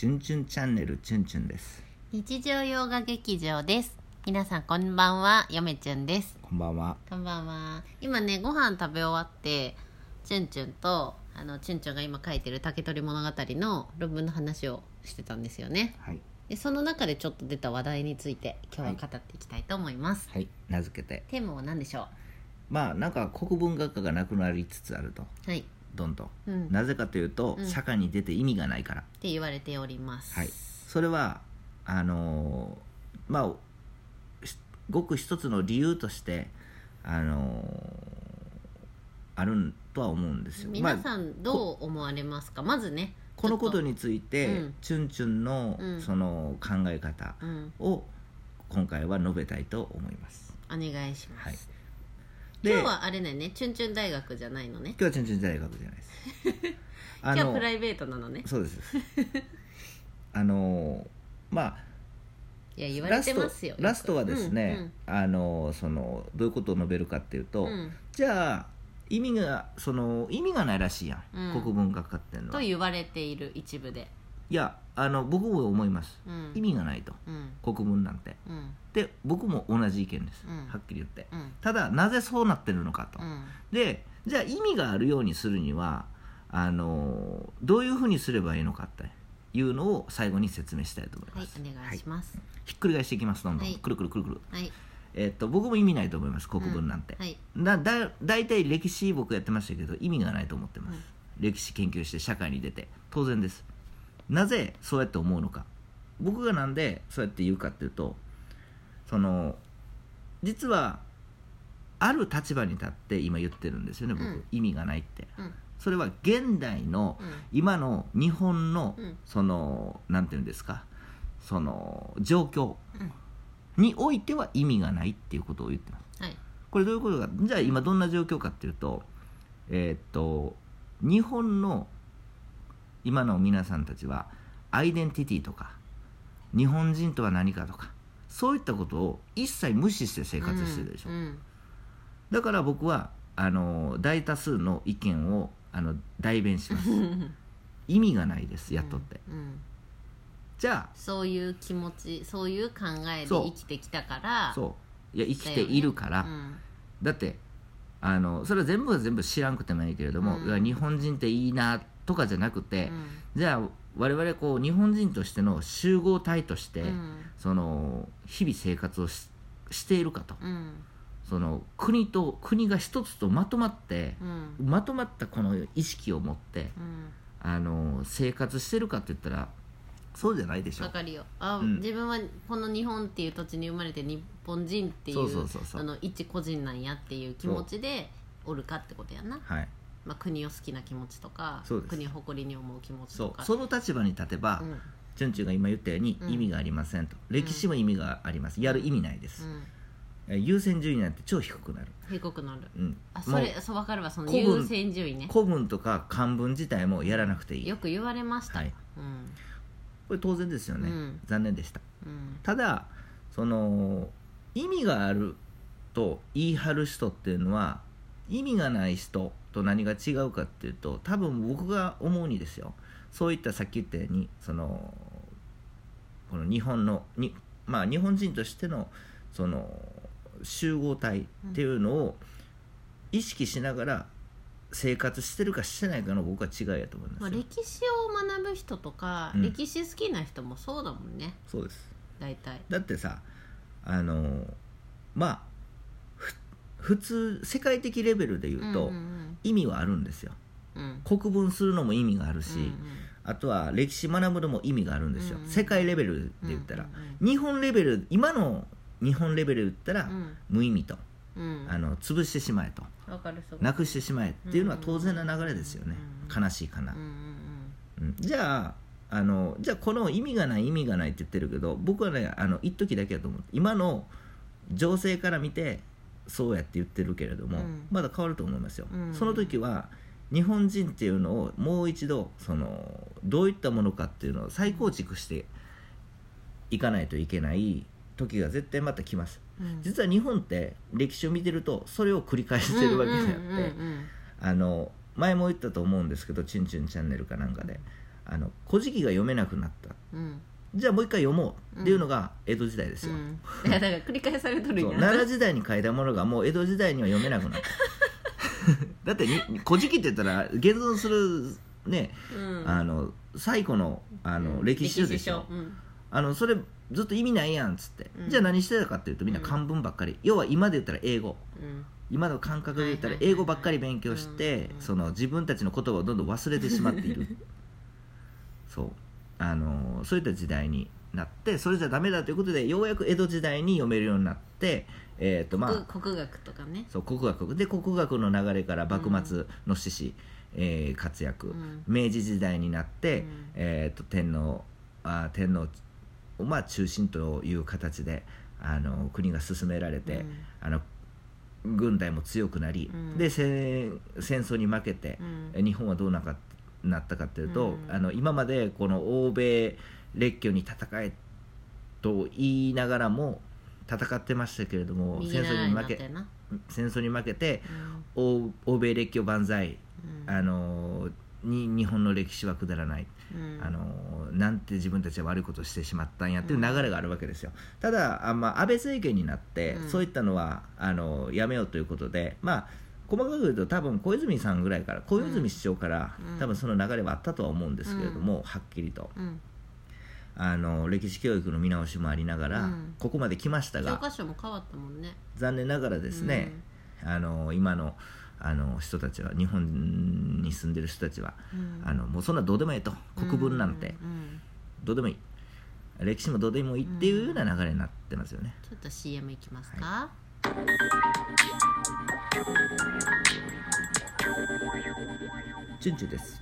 チュンチュンチャンネルチュンチュンです。日常洋画劇場です。皆さんこんばんはよめちゅんです。こんばんは。こんばんは。今ねご飯食べ終わってチュンチュンとあのチュンチュンが今書いてる竹取物語の論文の話をしてたんですよね。はい。でその中でちょっと出た話題について今日は語っていきたいと思います、はい。名付けて。テーマは何でしょまあなんか国文学科がなくなりつつあると。うはいどんどん、うん。なぜかというと、うん。社会に出て意味がないから。って言われております。はい。それはあのーまあしごく一つの理由としてあのーあるとは思うんですよ。皆まあさんどう思われますか、まずね。このことに、について、うん。チュンチュンのうん。その考え方うん、を今回は述べたいと思います。お願いします、はい今日はあれだよね。チュンチュン大学じゃないのね。今日はチュンチュン大学じゃないです。あ 今日はプライベートなのね。そうです。あのまあいや言われラストてますよラストはですね、あのそのどういうことを述べるかっていうと、うん。うんうんじゃあ意味がその意味がないらしいやん、うん。国文学科っていうのは。いと言われている一部で。やあの僕も思います。うん。意味がないと。うん。国文なんて。うんで僕も同じ意見です、うん。はっきり言って。うん。ただなぜそうなってるのかと。うん。でじゃあ意味があるようにするにはあのどういうふうにすればいいのかっていうのを最後に説明したいと思いはい。ます、お願いします。ひっくり返していきます。どんどん、はい。くるくるくるくる、はい。えっと僕も意味ないと思います。国文なんて、はい。だだ大体歴史僕やってましたけど意味がないと思ってます、うん。歴史研究して社会に出て。当然です。なぜそうやって思うのか。僕がなんでそうやって言うかっていうとその実はある立場に立って今言ってるんですよね僕、うん。意味がないって。うん。それは現代のうん。今の日本のうん。そのなんていうんですかその状況うん。においては意味がないっていうことを言ってます。はい。これどういうことか。じゃあ今どんな状況かっていうとえーっと日本の今の皆さんたちはアイデンティティとか日本人とは何かとかそういったことを一切無視して生活してるでしょ、うんだから僕はあの大多数の意見をあの代弁します。う ん意味がないですやっとって、うんじゃそういう気持ちそういう考えで生きてきたからあそう。いや生きているから。うん。だってあのそれは全部が全部知らんくてもいいけれども、うん。日本人っていいなとかじゃなくて、うん。じゃあ我々こう日本人としての集合体として、うん。その日々生活をししているかと。うん。その国と国が一つとまとまってう、ん。まとまったこの意識を持ってうん。あの生活してるかって言ったらそうじゃないでしょ。わかるよ。あ、うん。自分はこの日本っていう土地に生まれて日本人っていう一個人なんやっていう気持ちでおるかってことやな、はいまあ、国を好きな気持ちとか国を誇りに思う気持ちそうとか。その立場に立てば、うん。チュンチュンが今言ったようにうん。意味がありませんと、歴史も意味があります。やる意味ないです、うん。優先順位なんて超低くなる、低くなる。うん、あそれそう分かるわ。その優先順位ね。古文とか漢文自体もやらなくていい。よく言われました、はい。うん。これ当然ですよね、うん。残念でした。うん。ただその意味があると言い張る人っていうのは意味がない人と何が違うかっていうと多分僕が思うにですよそういったさっき言ったようにそのこの日本のにまあ日本人としてのその集合体っていうのを意識しながら生活してるかしてないかの僕は違いやと思いますまあ、よ、歴史を学ぶ人とか、うん。歴史好きな人もそうだもんね。そうです。大体。だってさあのまあふ普通世界的レベルで言うと、うんうん意味はあるんですよ。うん。国文するのも意味があるし、うんあとは歴史学ぶのも意味があるんですよ、うん世界レベルで言ったら、うん日本レベル今の日本レベルで言ったら、うん。無意味とうん。あの潰してしまえとなくしてしまえっていうのは当然な流れですよね、うん悲しいかな。うん、うんうん。じゃああのじゃあこの意味がない意味がないって言ってるけど僕はねあの一時だけだと思う。今の情勢から見てそうやって言ってるけれども、うん。まだ変わると思いますよ、うん。その時は日本人っていうのをもう一度そのどういったものかっていうのを再構築していかないといけない時が絶対また来ます。うん。実は日本って歴史を見てるとそれを繰り返してるわけであって、あの前も言ったと思うんですけど「チュンチュンチャンネル」かなんかで「あの古事記」が読めなくなった。うんじゃあもう一回読もうっていうのが江戸時代ですよ、だから繰り返されとるんそう。や奈良時代に書いたものがもう江戸時代には読めなくなった。だってに「古事記」って言ったら現存するね、うん。あの最古のあの歴史書でしょ、うん。あのそれずっと意味ないやんっつって、うん。じゃあ何してたかっていうとみんな漢文ばっかり、要は今で言ったら英語。うん。今の感覚で言ったらはいはいはいはい。英語ばっかり勉強してうん。その自分たちの言葉をどんどん忘れてしまっている。そうあのそういった時代になってそれじゃダメだということでようやく江戸時代に読めるようになってえっ、とまあ国国学とかね。そう国学。で国学の流れから幕末の志士、えー活躍、うん。明治時代になって、うん。えー、と天皇あ天皇をまあ中心という形であの国が進められて、うん。あの軍隊も強くなり、うん。で戦戦争に負けてう、ん。日本はどうなかなったかというと、うん。あの今までこの欧米列強に戦えと言いながらも戦ってましたけれども右戦争に負け戦争に負けてうん。欧欧米列強万歳うん。あのに日本の歴史はくだらない、うん。あのなんて自分たちは悪いことをしてしまったんやっていう流れがあるわけですよ、ただあ、まあ、安倍政権になって、うん。そういったのはあのやめようということでまあ細かく言うと多分小泉さんぐらいから小泉市長から、うん。多分その流れはあったとは思うんですけれども、はっきりと。うん。あの歴史教育の見直しもありながら、うん。ここまで来ました教が科書も変わったもんね。残念ながらですね、あの今のあの人たちは日本に住んでる人たちは、うん。あのもうそんなどうでもいいと国文なんてうんどうでもいい。歴史もどうでもいいっていうような流れになってますよね、ちょっと CM いきますか、チュンチュンです。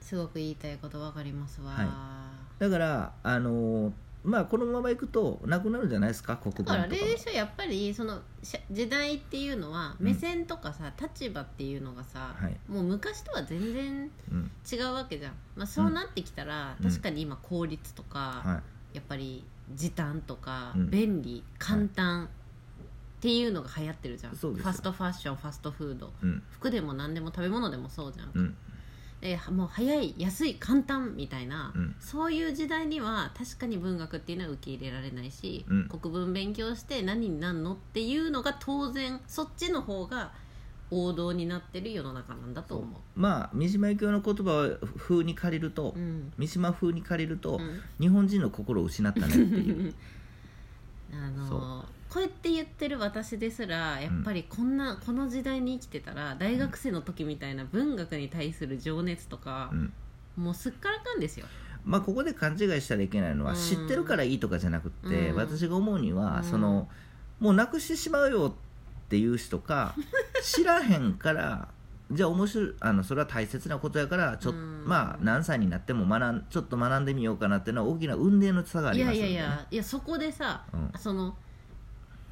すごく言いたいことわかりますわ、はだからあのーまあこのままいくとなくなるんじゃないですか国だからあれでしょやっぱりそのし時代っていうのはうん。目線とかさ、立場っていうのがさ、はい。もう昔とは全然うん。違うわけじゃん、まあ、そうなってきたら、うん。確かに今効率とか、はやっぱり時短とか、うん。便利簡単、っていうのが流行ってるじゃん。そうですァストファッションファストフード。いうん。服でも何でも食べ物でもそうじゃん、うん。でもう早い安い簡単みたいな、うん。そういう時代には確かに文学っていうのは受け入れられないし、うん。国文勉強して何になんのっていうのが当然そっちの方が王道になってる世の中なんだと思う。まあ三島由紀夫の言葉を風に借りると、うん。三島風に借りると、うん。日本人の心を失ったねっていう こうやって言ってる私ですらやっぱりこんな、この時代に生きてたら大学生の時みたいな文学に対する情熱とかう、ん。もうすっからかんですよ。まあここで勘違いしたらいけないのは、うん。知ってるからいいとかじゃなくって、うん。私が思うには、うん。そのもうなくしてしまうよっていう人か 知らへんからじゃあ面白いあのそれは大切なことやからちょまあ何歳になっても学んちょっと学んでみようかなっていうのは大きな運命の差がありますよね。やいやいやそこでさ、うん。その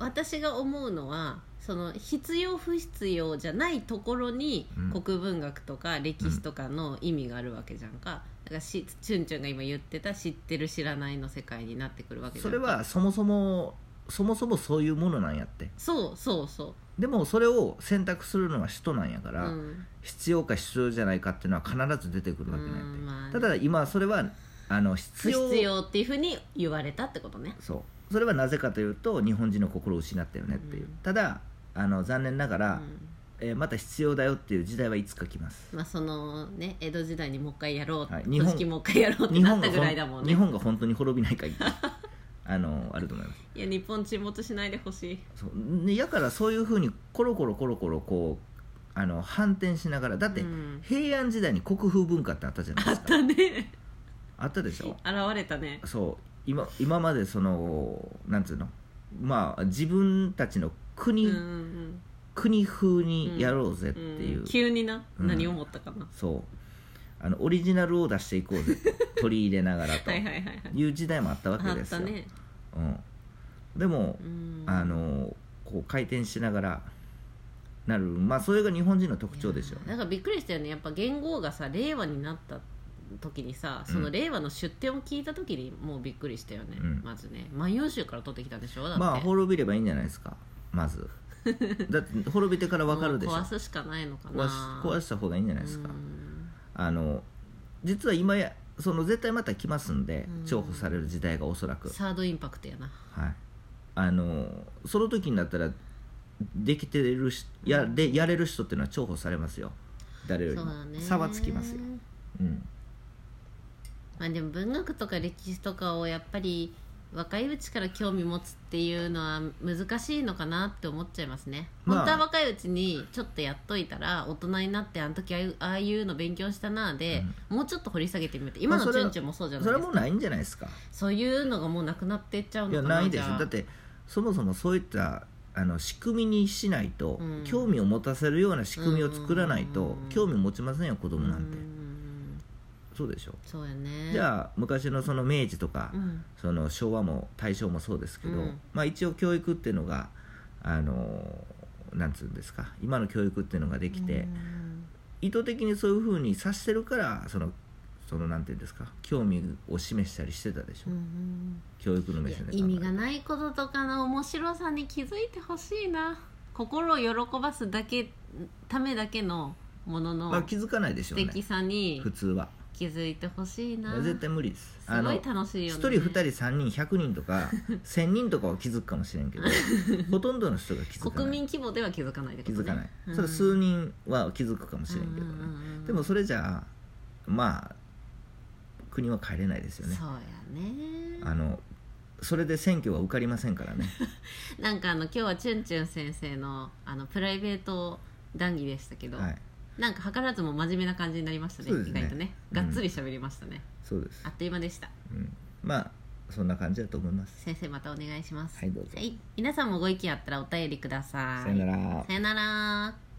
私が思うのはその必要不必要じゃないところにうん。国文学とか歴史とかの意味があるわけじゃんか。だからしチュンチュンが今言ってた知ってる知らないの世界になってくるわけじゃそんか。れはそもそもそもそもそういうものなんやって。そうそうそでもそれを選択するのは人なんやかう、ら、うん、必要か必要じゃないかっていうのは必ず出てくるわけなんやって、うんまあね。ただ今それはあの不必要。必要っていうふうに言われたってことね。そうそれはなぜかというと日本人の心を失ったよねっていう、うん。ただあの残念ながら、うん。えーまた必要だよっていう時代はいつか来ます。まあそのね江戸時代にもう一回やろう、はい。日本組織もう一回やろうってなったぐらいだもんね。日本が本当に滅びない限り あのあると思います。いや日本沈没しないでほしい。そう。でやからそういうふうにコロコロコロコロこうあの反転しながらだって、うん。平安時代に国風文化ってあったじゃないですか。だね。あったでしょ？現れたね。そう今今までそのなんつうの？まあ自分たちの国、うんうん国風にやろうぜってう。んいう、急にな、うん。何思ったかな。そう。あのオリジナルを出していこうぜと 取り入れながらと。はいう時代もあったわけあですよ、ね。うん、でもう、ん。あのこう回転しながらなる。まあそれが日本人の特徴ですよね。いやだからびっくりしたよね。やっぱ元号がさ令和になった時にさその令和の出典を聞いた時にもうびっくりしたよね、うん。まずね。万葉集から取ってきたんでしょ？だって、まあ滅びればいいんじゃないですかまず。だって滅びてから分かるでしょ？壊すしかないのかな。壊し壊した方がいいんじゃないですか。うん。あの実は今やその絶対また来ますんでうん。重宝される時代がおそらく、サードインパクトやな。はい、あのその時になったらできてるしやでやれる人っていうのは重宝されますよ。誰よりも。差はつきますよ、うん、まあでも文学とか歴史とかをやっぱり若いうちから興味持つっていうのは難しいのかなって思っちゃいますね、まあ。本当は若いうちにちょっとやっといたら大人になってあの時ああいうああいうの勉強したなで、もうちょっと掘り下げてみる今のチュンチュンもそうじゃないそですか、れはもうないんじゃないですか。そういうのがもうなくなっていっちゃういやのかなないですだってそもそもそういったあの仕組みにしないと、うん。興味を持たせるような仕組みを作らないと、うん。興味持ちませんよ子供なんて、うんそうでしょ。そうやね。じゃあ昔のその明治とか、うん。その昭和も大正もそうですけど、うん。まあ、一応教育っていうのがあのなんつうんですか今の教育っていうのができて、うん。意図的にそういうふうにさせてるからそのそのなんていうんですか興味を示したりしてたでしょ、うん教育の目線で意味がないこととかの面白さに気づいてほしいな。心を喜ばすだけためだけのもののまあ、気づかないでしょうね。素敵さに。普通は気づいてほしいな。絶対無理です。すごい楽しいよね。1人2人3人100人とか 1000人とかは気づくかもしれんけど ほとんどの人が気づかない。国民規模では気づかないね。気づかない、うん。それ数人は気づくかもしれんけどね、うんうんうんうん。でもそれじゃあまあ国は変えれないですよね。そうやね。あのそれで選挙は受かりませんからね。なんかあの今日はチュンチュン先生のあのプライベート談義でしたけど、はいなんか図らずも真面目な感じになりましたねそうですね。意外とね。うん。がっつり喋りましたね、そうです。あ、っという間でした。うん、まあそんな感じだと思います。先生またお願いします。はいどうぞ。皆さんもご意見あったらお便りください。さよなら。さよなら